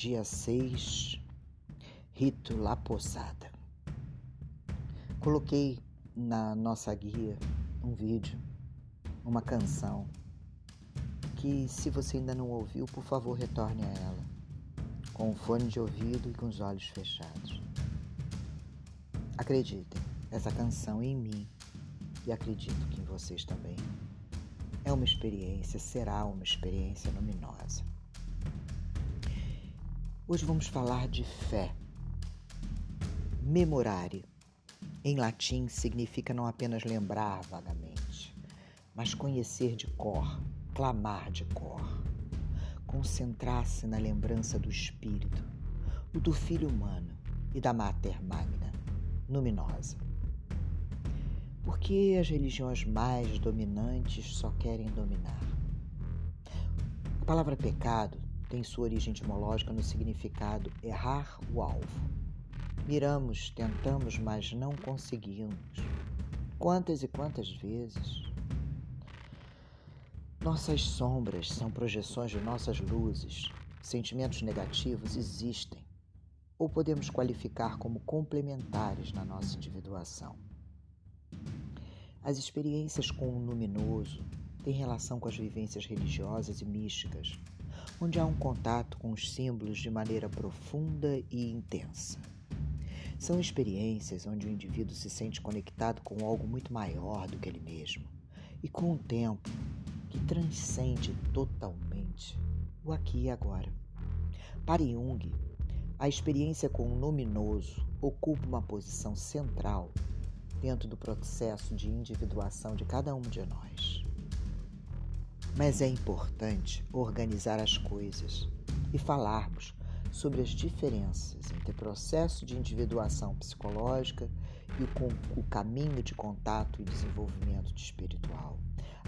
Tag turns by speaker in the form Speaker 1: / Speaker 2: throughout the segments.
Speaker 1: dia 6, Rito La Posada. Coloquei na nossa guia um vídeo, uma canção, que se você ainda não ouviu, por favor retorne a ela, com o fone de ouvido e com os olhos fechados. Acreditem, essa canção em mim, e acredito que em vocês também, é uma experiência, será uma experiência luminosa. Hoje vamos falar de fé. Memorare, em latim, significa não apenas lembrar vagamente, mas conhecer de cor, clamar de cor. Concentrar-se na lembrança do Espírito, o do Filho humano e da Mater Magna, luminosa. Porque as religiões mais dominantes só querem dominar. A palavra pecado tem sua origem etimológica no significado errar o alvo. Miramos, tentamos, mas não conseguimos. Quantas e quantas vezes? Nossas sombras são projeções de nossas luzes. Sentimentos negativos existem, ou podemos qualificar como complementares na nossa individuação. As experiências com o luminoso têm relação com as vivências religiosas e místicas onde há um contato com os símbolos de maneira profunda e intensa. São experiências onde o indivíduo se sente conectado com algo muito maior do que ele mesmo e com um tempo que transcende totalmente o aqui e agora. Para Jung, a experiência com o luminoso ocupa uma posição central dentro do processo de individuação de cada um de nós. Mas é importante organizar as coisas e falarmos sobre as diferenças entre o processo de individuação psicológica e o, o caminho de contato e desenvolvimento de espiritual.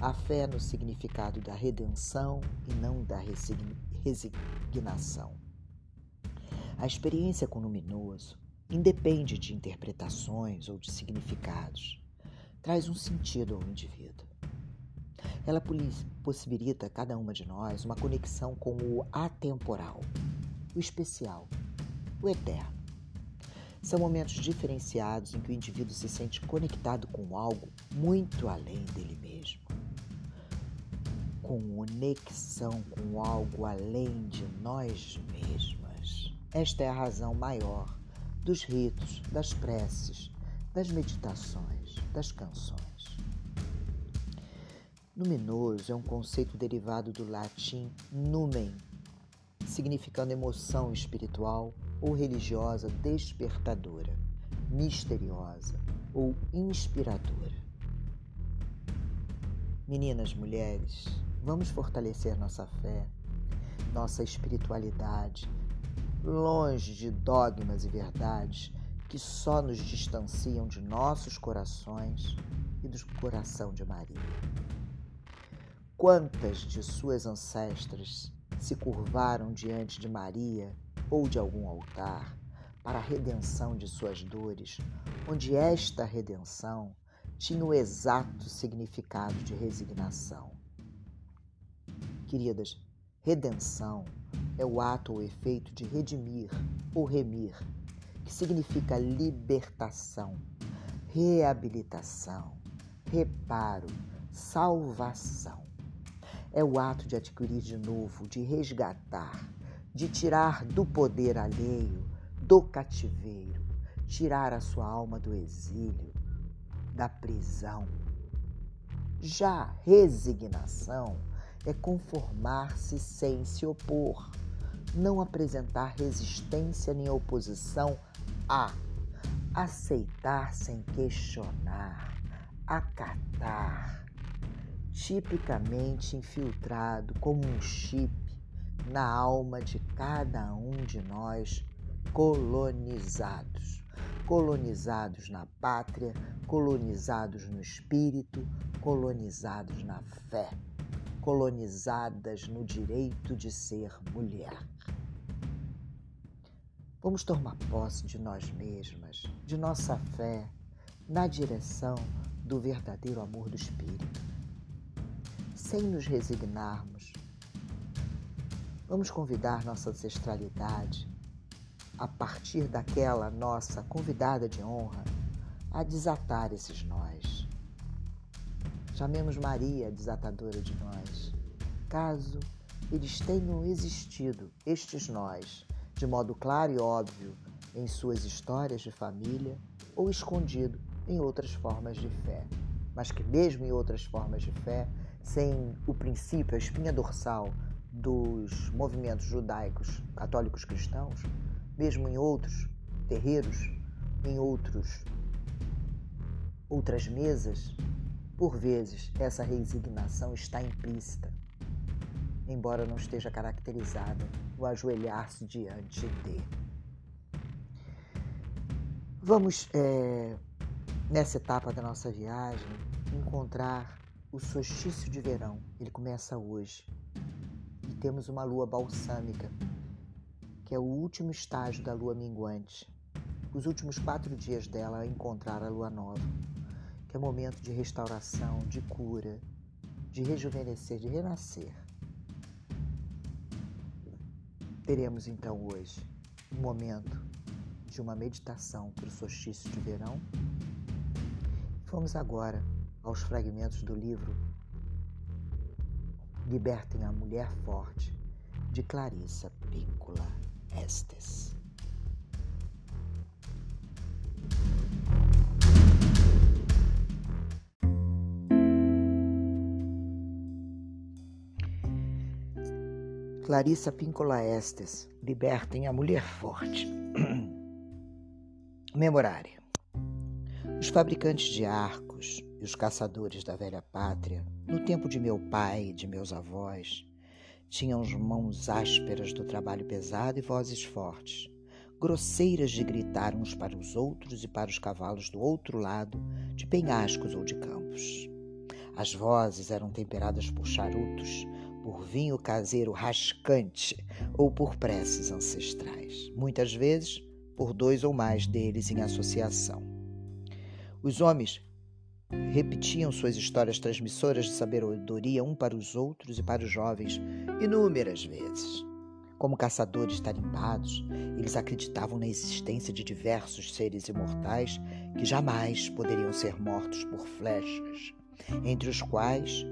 Speaker 1: A fé no significado da redenção e não da resignação. A experiência com o luminoso independe de interpretações ou de significados, traz um sentido ao indivíduo. Ela possibilita a cada uma de nós uma conexão com o atemporal, o especial, o eterno. São momentos diferenciados em que o indivíduo se sente conectado com algo muito além dele mesmo. Conexão com algo além de nós mesmas. Esta é a razão maior dos ritos, das preces, das meditações, das canções. Luminoso é um conceito derivado do latim numen, significando emoção espiritual ou religiosa despertadora, misteriosa ou inspiradora. Meninas, mulheres, vamos fortalecer nossa fé, nossa espiritualidade, longe de dogmas e verdades que só nos distanciam de nossos corações e do coração de Maria. Quantas de suas ancestras se curvaram diante de Maria ou de algum altar para a redenção de suas dores, onde esta redenção tinha o exato significado de resignação. Queridas, redenção é o ato ou efeito de redimir ou remir, que significa libertação, reabilitação, reparo, salvação é o ato de adquirir de novo, de resgatar, de tirar do poder alheio, do cativeiro, tirar a sua alma do exílio, da prisão. Já resignação é conformar-se sem se opor, não apresentar resistência nem oposição a aceitar sem questionar, acatar, tipicamente infiltrado como um chip na alma de cada um de nós colonizados. Colonizados na pátria, colonizados no espírito, colonizados na fé, colonizadas no direito de ser mulher. Vamos tomar posse de nós mesmas, de nossa fé, na direção do verdadeiro amor do Espírito sem nos resignarmos. Vamos convidar nossa ancestralidade, a partir daquela nossa convidada de honra, a desatar esses nós. Chamemos Maria, desatadora de nós, caso eles tenham existido, estes nós, de modo claro e óbvio, em suas histórias de família ou escondido em outras formas de fé, mas que, mesmo em outras formas de fé, sem o princípio, a espinha dorsal dos movimentos judaicos, católicos cristãos, mesmo em outros terreiros, em outros outras mesas, por vezes essa resignação está implícita, embora não esteja caracterizada o ajoelhar-se diante de. Vamos, é, nessa etapa da nossa viagem, encontrar o solstício de verão. Ele começa hoje. E temos uma lua balsâmica, que é o último estágio da lua minguante. Os últimos quatro dias dela a encontrar a lua nova, que é momento de restauração, de cura, de rejuvenescer, de renascer. Teremos então hoje um momento de uma meditação para o solstício de verão. Vamos agora aos fragmentos do livro Libertem a Mulher Forte, de Clarissa Píncola Estes. Clarissa Píncola Estes, Libertem a Mulher Forte. Memorário. Os fabricantes de arcos, e os caçadores da velha pátria, no tempo de meu pai e de meus avós, tinham mãos ásperas do trabalho pesado e vozes fortes, grosseiras de gritar uns para os outros e para os cavalos do outro lado de penhascos ou de campos. As vozes eram temperadas por charutos, por vinho caseiro rascante ou por preces ancestrais, muitas vezes por dois ou mais deles em associação. Os homens repetiam suas histórias transmissoras de sabedoria um para os outros e para os jovens inúmeras vezes. Como caçadores tarimbados, eles acreditavam na existência de diversos seres imortais que jamais poderiam ser mortos por flechas, entre os quais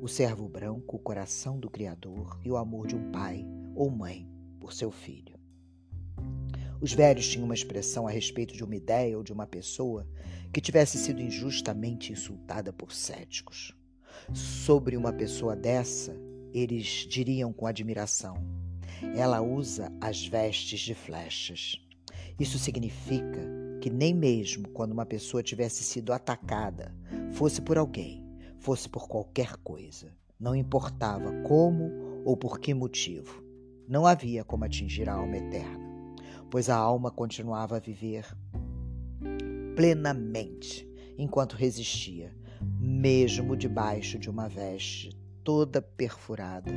Speaker 1: o servo branco, o coração do Criador e o amor de um pai ou mãe por seu filho. Os velhos tinham uma expressão a respeito de uma ideia ou de uma pessoa que tivesse sido injustamente insultada por céticos. Sobre uma pessoa dessa, eles diriam com admiração: ela usa as vestes de flechas. Isso significa que nem mesmo quando uma pessoa tivesse sido atacada, fosse por alguém, fosse por qualquer coisa, não importava como ou por que motivo, não havia como atingir a alma eterna pois a alma continuava a viver plenamente enquanto resistia, mesmo debaixo de uma veste toda perfurada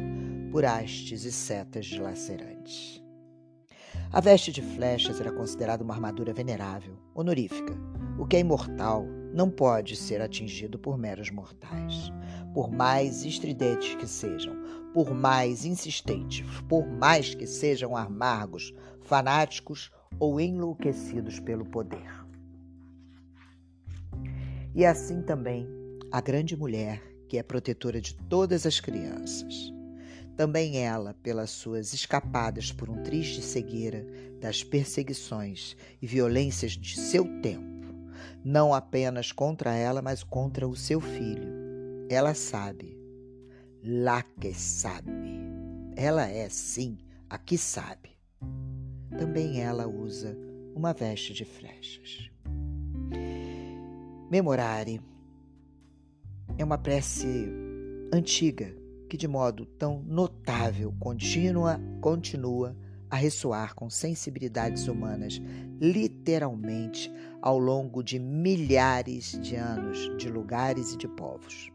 Speaker 1: por hastes e setas dilacerantes. A veste de flechas era considerada uma armadura venerável, honorífica. O que é imortal não pode ser atingido por meros mortais. Por mais estridentes que sejam, por mais insistentes, por mais que sejam amargos, fanáticos ou enlouquecidos pelo poder. E assim também a grande mulher, que é protetora de todas as crianças. Também ela, pelas suas escapadas por um triste cegueira das perseguições e violências de seu tempo, não apenas contra ela, mas contra o seu filho. Ela sabe, lá que sabe. Ela é, sim, a que sabe também ela usa uma veste de flechas. Memorare é uma prece antiga que, de modo tão notável, continua, continua a ressoar com sensibilidades humanas, literalmente ao longo de milhares de anos, de lugares e de povos.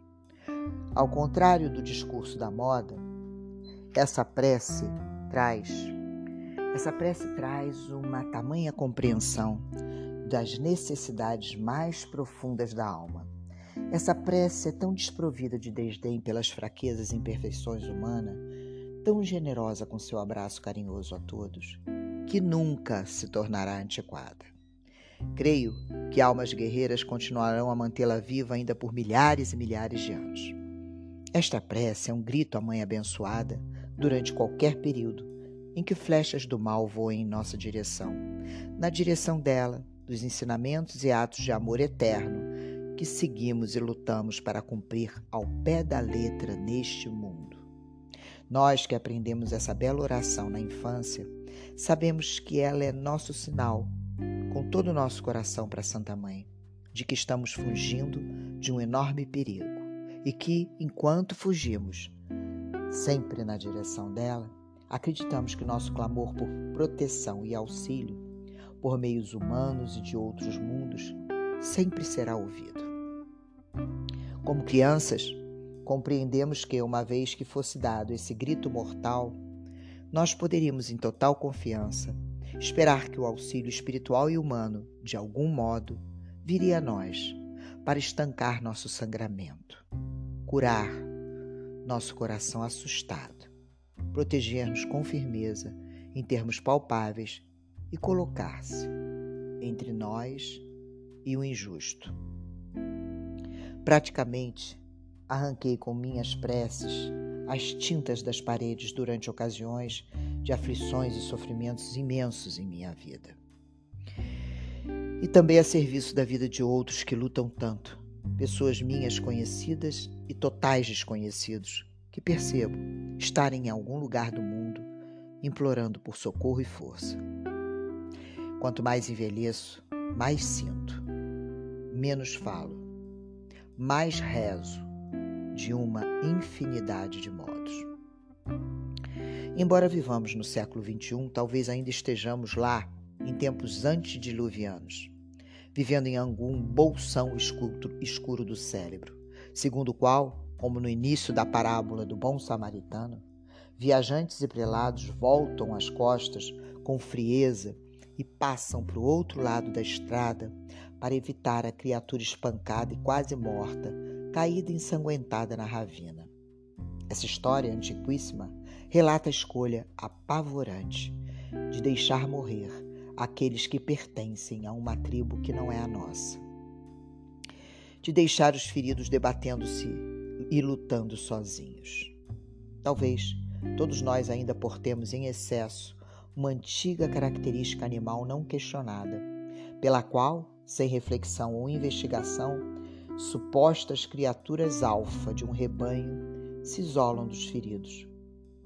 Speaker 1: Ao contrário do discurso da moda, essa prece traz essa prece traz uma tamanha compreensão das necessidades mais profundas da alma. Essa prece é tão desprovida de desdém pelas fraquezas e imperfeições humanas, tão generosa com seu abraço carinhoso a todos, que nunca se tornará antiquada. Creio que almas guerreiras continuarão a mantê-la viva ainda por milhares e milhares de anos. Esta prece é um grito à Mãe abençoada durante qualquer período em que flechas do mal voem em nossa direção, na direção dela, dos ensinamentos e atos de amor eterno que seguimos e lutamos para cumprir ao pé da letra neste mundo. Nós que aprendemos essa bela oração na infância, sabemos que ela é nosso sinal, com todo o nosso coração para Santa Mãe, de que estamos fugindo de um enorme perigo e que, enquanto fugimos, sempre na direção dela, acreditamos que nosso clamor por proteção e auxílio, por meios humanos e de outros mundos, sempre será ouvido. Como crianças, compreendemos que, uma vez que fosse dado esse grito mortal, nós poderíamos, em total confiança, esperar que o auxílio espiritual e humano, de algum modo, viria a nós para estancar nosso sangramento, curar nosso coração assustado, proteger-nos com firmeza em termos palpáveis e colocar-se entre nós e o injusto. Praticamente arranquei com minhas preces as tintas das paredes durante ocasiões de aflições e sofrimentos imensos em minha vida. E também a serviço da vida de outros que lutam tanto, pessoas minhas conhecidas e totais desconhecidos, que percebo estarem em algum lugar do mundo implorando por socorro e força. Quanto mais envelheço, mais sinto, menos falo, mais rezo de uma infinidade de modos. Embora vivamos no século XXI, talvez ainda estejamos lá em tempos antediluvianos, vivendo em algum bolsão escuro do cérebro, segundo o qual, como no início da parábola do bom samaritano, viajantes e prelados voltam as costas com frieza e passam para o outro lado da estrada para evitar a criatura espancada e quase morta caída ensanguentada na ravina. Essa história antiquíssima relata a escolha apavorante de deixar morrer aqueles que pertencem a uma tribo que não é a nossa. De deixar os feridos debatendo-se e lutando sozinhos. Talvez todos nós ainda portemos em excesso uma antiga característica animal não questionada, pela qual, sem reflexão ou investigação, supostas criaturas alfa de um rebanho se isolam dos feridos,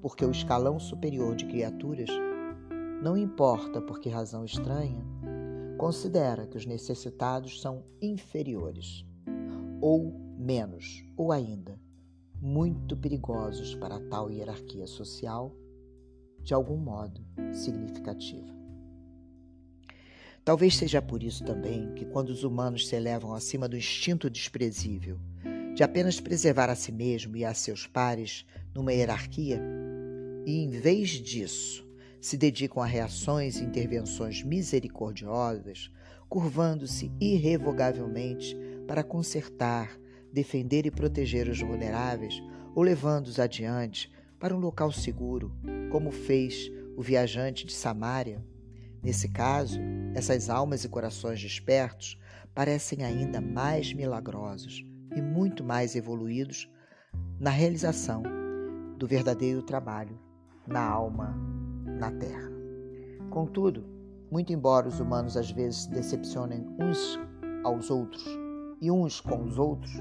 Speaker 1: porque o escalão superior de criaturas, não importa por que razão estranha, considera que os necessitados são inferiores, ou menos, ou ainda, muito perigosos para tal hierarquia social, de algum modo significativa. Talvez seja por isso também que, quando os humanos se elevam acima do instinto desprezível de apenas preservar a si mesmo e a seus pares numa hierarquia, e em vez disso se dedicam a reações e intervenções misericordiosas, curvando-se irrevogavelmente para consertar, defender e proteger os vulneráveis ou levando-os adiante para um local seguro, como fez o viajante de Samaria Nesse caso, essas almas e corações despertos parecem ainda mais milagrosos e muito mais evoluídos na realização do verdadeiro trabalho na alma na terra. Contudo, muito embora os humanos às vezes se decepcionem uns aos outros e uns com os outros,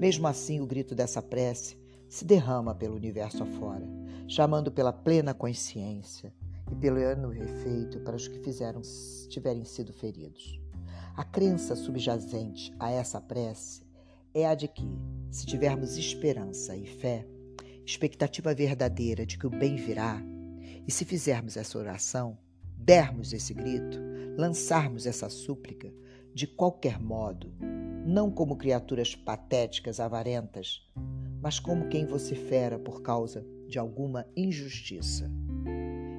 Speaker 1: mesmo assim o grito dessa prece se derrama pelo universo afora, chamando pela plena consciência e pelo ano efeito para os que fizeram tiverem sido feridos. A crença subjacente a essa prece é a de que, se tivermos esperança e fé, expectativa verdadeira de que o bem virá, e se fizermos essa oração, dermos esse grito, lançarmos essa súplica, de qualquer modo, não como criaturas patéticas, avarentas, mas como quem vocifera por causa de alguma injustiça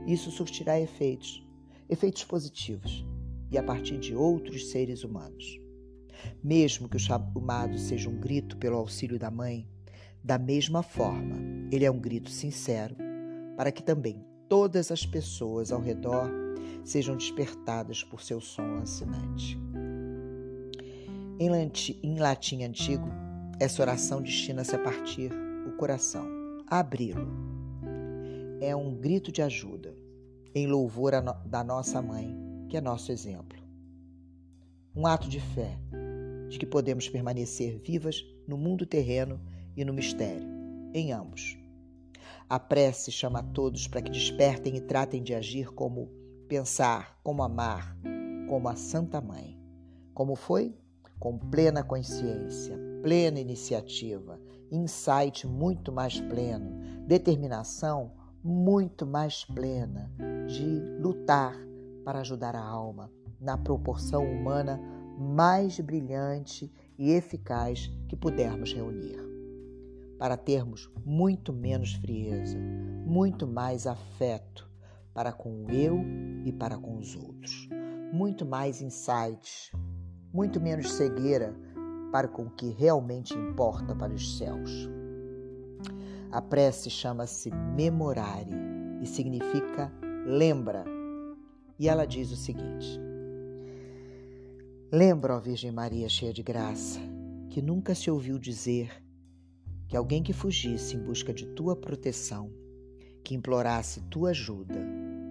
Speaker 1: isso surtirá efeitos, efeitos positivos, e a partir de outros seres humanos. Mesmo que o chamado seja um grito pelo auxílio da mãe, da mesma forma, ele é um grito sincero para que também todas as pessoas ao redor sejam despertadas por seu som lancinante. Em, em latim antigo, essa oração destina-se a partir o coração, abri-lo. É um grito de ajuda, em louvor no, da nossa mãe, que é nosso exemplo. Um ato de fé, de que podemos permanecer vivas no mundo terreno e no mistério, em ambos. A prece chama a todos para que despertem e tratem de agir como pensar, como amar, como a Santa Mãe. Como foi? Com plena consciência, plena iniciativa, insight muito mais pleno, determinação muito mais plena de lutar para ajudar a alma na proporção humana mais brilhante e eficaz que pudermos reunir. Para termos muito menos frieza, muito mais afeto para com o eu e para com os outros, muito mais insights, muito menos cegueira para com o que realmente importa para os céus. A prece chama-se memorare e significa lembra. E ela diz o seguinte: Lembra, ó Virgem Maria cheia de graça, que nunca se ouviu dizer que alguém que fugisse em busca de tua proteção, que implorasse tua ajuda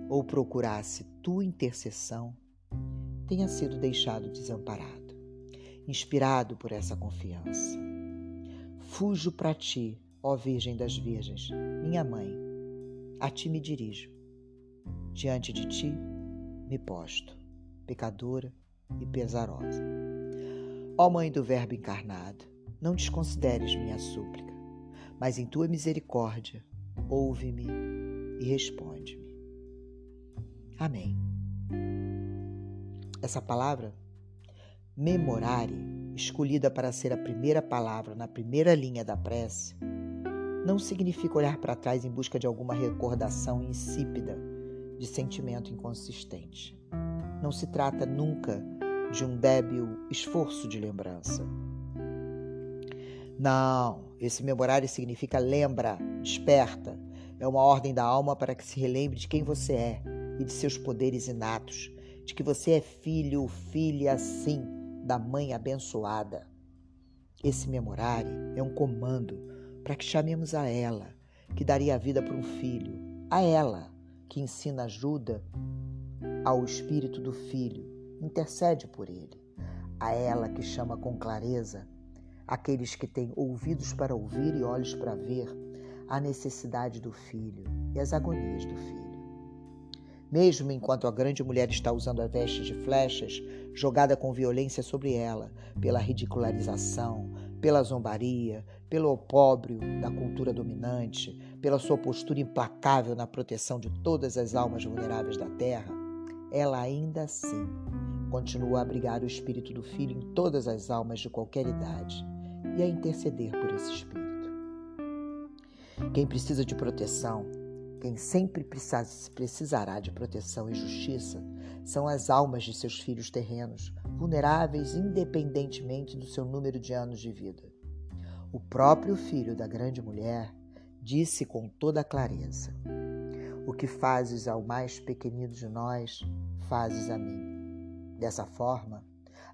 Speaker 1: ou procurasse tua intercessão, tenha sido deixado desamparado, inspirado por essa confiança. Fujo para ti, ó Virgem das Virgens, minha mãe, a ti me dirijo. Diante de ti me posto, pecadora e pesarosa. Ó Mãe do Verbo encarnado, não desconsideres minha súplica mas em tua misericórdia, ouve-me e responde-me. Amém. Essa palavra, memorare, escolhida para ser a primeira palavra na primeira linha da prece, não significa olhar para trás em busca de alguma recordação insípida de sentimento inconsistente. Não se trata nunca de um débil esforço de lembrança não, esse memorário significa lembra, desperta. É uma ordem da alma para que se relembre de quem você é e de seus poderes inatos, de que você é filho ou filha, sim, da mãe abençoada. Esse memorário é um comando para que chamemos a ela, que daria a vida para um filho, a ela, que ensina ajuda ao espírito do filho, intercede por ele, a ela que chama com clareza aqueles que têm ouvidos para ouvir e olhos para ver a necessidade do filho e as agonias do filho. Mesmo enquanto a grande mulher está usando a veste de flechas, jogada com violência sobre ela, pela ridicularização, pela zombaria, pelo opróbrio da cultura dominante, pela sua postura implacável na proteção de todas as almas vulneráveis da terra, ela ainda assim continua a abrigar o espírito do filho em todas as almas de qualquer idade e a interceder por esse espírito. Quem precisa de proteção, quem sempre precisará de proteção e justiça, são as almas de seus filhos terrenos, vulneráveis independentemente do seu número de anos de vida. O próprio filho da grande mulher disse com toda clareza: O que fazes ao mais pequenino de nós, fazes a mim. Dessa forma,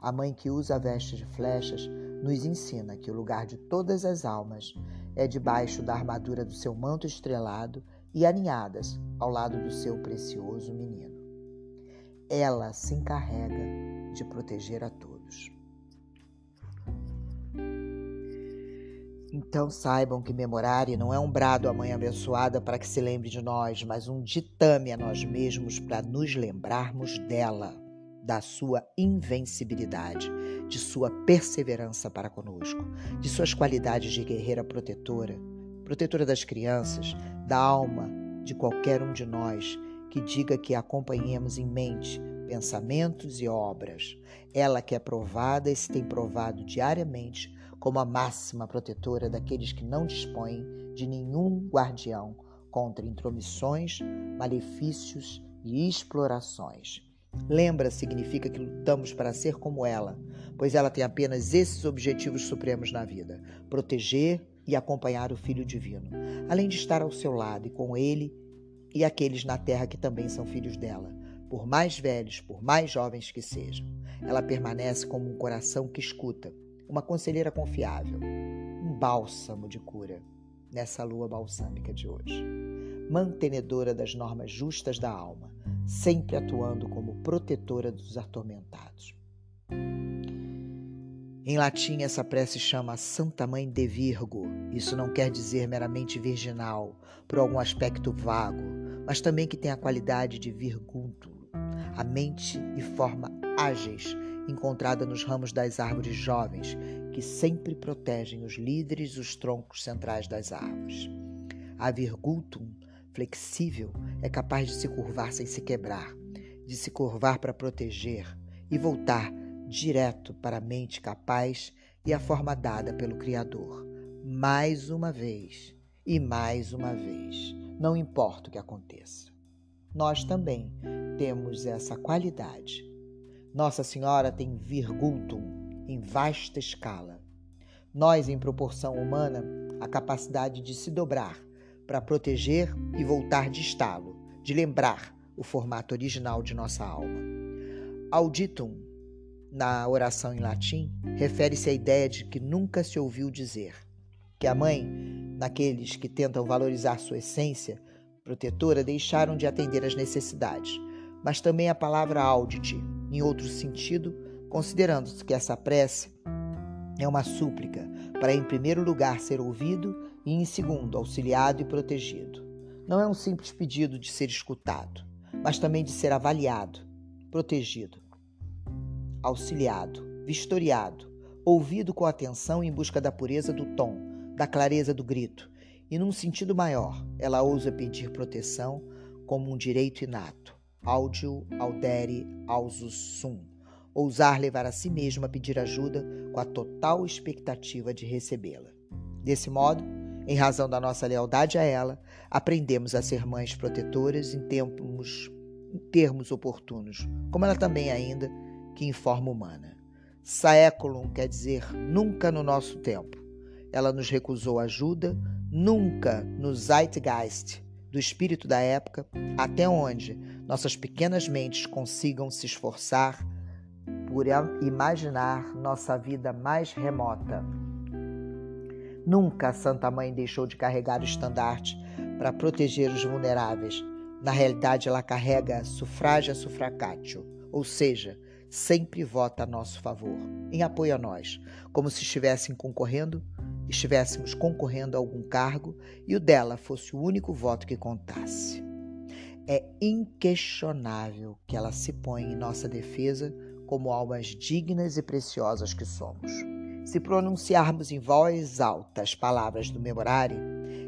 Speaker 1: a mãe que usa a veste de flechas nos ensina que o lugar de todas as almas é debaixo da armadura do seu manto estrelado e aninhadas ao lado do seu precioso menino. Ela se encarrega de proteger a todos. Então saibam que memorare não é um brado à mãe abençoada para que se lembre de nós, mas um ditame a nós mesmos para nos lembrarmos dela da sua invencibilidade, de sua perseverança para conosco, de suas qualidades de guerreira protetora, protetora das crianças, da alma de qualquer um de nós que diga que a acompanhemos em mente pensamentos e obras. Ela que é provada e se tem provado diariamente como a máxima protetora daqueles que não dispõem de nenhum guardião contra intromissões, malefícios e explorações. Lembra significa que lutamos para ser como ela, pois ela tem apenas esses objetivos supremos na vida: proteger e acompanhar o Filho Divino, além de estar ao seu lado e com ele e aqueles na terra que também são filhos dela, por mais velhos, por mais jovens que sejam. Ela permanece como um coração que escuta, uma conselheira confiável, um bálsamo de cura nessa lua balsâmica de hoje. Mantenedora das normas justas da alma, sempre atuando como protetora dos atormentados. Em latim, essa prece chama Santa Mãe de Virgo. Isso não quer dizer meramente virginal, por algum aspecto vago, mas também que tem a qualidade de virgúntulo, a mente e forma ágeis encontrada nos ramos das árvores jovens, que sempre protegem os líderes e os troncos centrais das árvores. A virgultum, flexível, é capaz de se curvar sem se quebrar, de se curvar para proteger e voltar direto para a mente capaz e a forma dada pelo Criador. Mais uma vez e mais uma vez, não importa o que aconteça. Nós também temos essa qualidade. Nossa Senhora tem virgultum em vasta escala. Nós, em proporção humana, a capacidade de se dobrar para proteger e voltar de estalo, de lembrar o formato original de nossa alma. Auditum na oração em latim, refere-se à ideia de que nunca se ouviu dizer que a mãe, naqueles que tentam valorizar sua essência protetora, deixaram de atender às necessidades, mas também a palavra audite, em outro sentido, considerando-se que essa prece é uma súplica para, em primeiro lugar, ser ouvido e, em segundo, auxiliado e protegido. Não é um simples pedido de ser escutado, mas também de ser avaliado, protegido, auxiliado, vistoriado, ouvido com atenção em busca da pureza do tom, da clareza do grito, e num sentido maior, ela ousa pedir proteção como um direito inato, audio audere ausus sum, ousar levar a si mesma a pedir ajuda com a total expectativa de recebê-la. Desse modo, em razão da nossa lealdade a ela, aprendemos a ser mães protetoras em tempos, em termos oportunos, como ela também ainda que em forma humana. Saeculum quer dizer nunca no nosso tempo. Ela nos recusou ajuda, nunca no Zeitgeist do espírito da época, até onde nossas pequenas mentes consigam se esforçar por imaginar nossa vida mais remota. Nunca a Santa Mãe deixou de carregar o estandarte para proteger os vulneráveis. Na realidade, ela carrega sufrágia suffracatio, ou seja, sempre vota a nosso favor, em apoio a nós, como se estivessem concorrendo, estivéssemos concorrendo a algum cargo e o dela fosse o único voto que contasse. É inquestionável que ela se põe em nossa defesa como almas dignas e preciosas que somos. Se pronunciarmos em voz alta as palavras do memorário,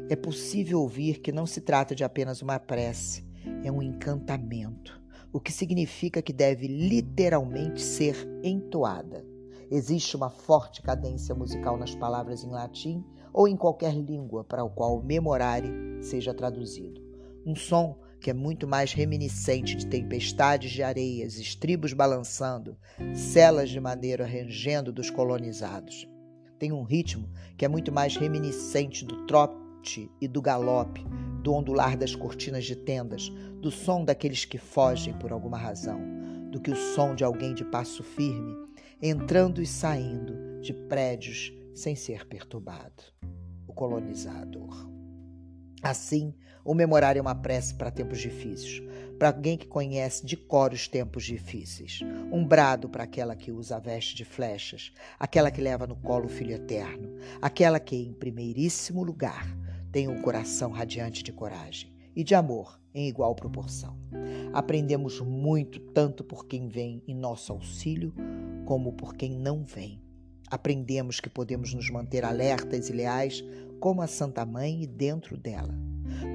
Speaker 1: é possível ouvir que não se trata de apenas uma prece, é um encantamento o que significa que deve literalmente ser entoada. Existe uma forte cadência musical nas palavras em latim ou em qualquer língua para o qual o memorare seja traduzido. Um som que é muito mais reminiscente de tempestades de areias, estribos balançando, celas de madeira rangendo dos colonizados. Tem um ritmo que é muito mais reminiscente do trote e do galope, do ondular das cortinas de tendas, do som daqueles que fogem por alguma razão, do que o som de alguém de passo firme, entrando e saindo de prédios sem ser perturbado. O colonizador. Assim, o memorário é uma prece para tempos difíceis, para alguém que conhece de cor os tempos difíceis. Um brado para aquela que usa a veste de flechas, aquela que leva no colo o filho eterno, aquela que, em primeiríssimo lugar, tem um coração radiante de coragem e de amor em igual proporção. Aprendemos muito tanto por quem vem em nosso auxílio, como por quem não vem. Aprendemos que podemos nos manter alertas e leais como a Santa Mãe e dentro dela.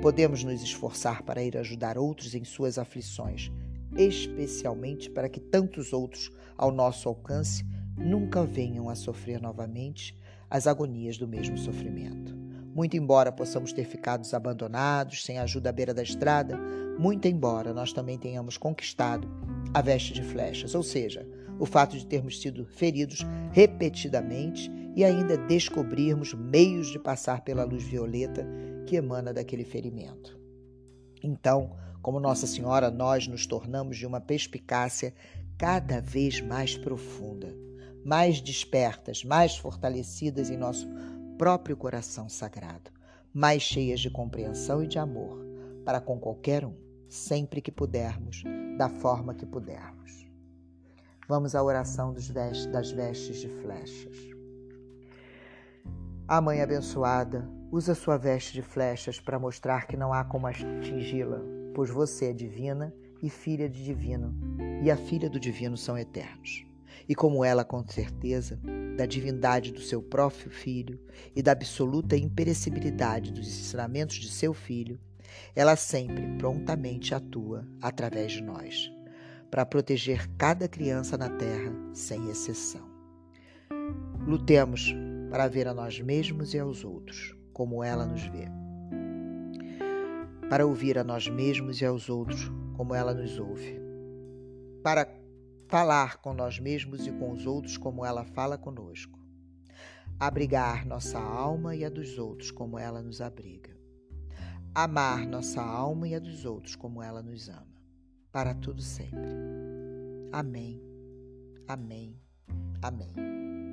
Speaker 1: Podemos nos esforçar para ir ajudar outros em suas aflições, especialmente para que tantos outros ao nosso alcance nunca venham a sofrer novamente as agonias do mesmo sofrimento. Muito embora possamos ter ficado abandonados, sem ajuda à beira da estrada, muito embora nós também tenhamos conquistado a veste de flechas, ou seja, o fato de termos sido feridos repetidamente e ainda descobrirmos meios de passar pela luz violeta que emana daquele ferimento. Então, como Nossa Senhora, nós nos tornamos de uma perspicácia cada vez mais profunda, mais despertas, mais fortalecidas em nosso próprio coração sagrado, mais cheias de compreensão e de amor para com qualquer um, sempre que pudermos, da forma que pudermos. Vamos à oração vestes, das vestes de flechas. A Mãe abençoada usa sua veste de flechas para mostrar que não há como atingi-la, pois você é divina e filha de divino, e a filha do divino são eternos. E como ela, com certeza, da divindade do seu próprio filho e da absoluta imperecibilidade dos ensinamentos de seu filho, ela sempre prontamente atua através de nós, para proteger cada criança na terra, sem exceção. Lutemos para ver a nós mesmos e aos outros como ela nos vê. Para ouvir a nós mesmos e aos outros como ela nos ouve. Para falar com nós mesmos e com os outros como ela fala conosco. Abrigar nossa alma e a dos outros como ela nos abriga amar nossa alma e a dos outros como ela nos ama, para tudo sempre. Amém, amém, amém.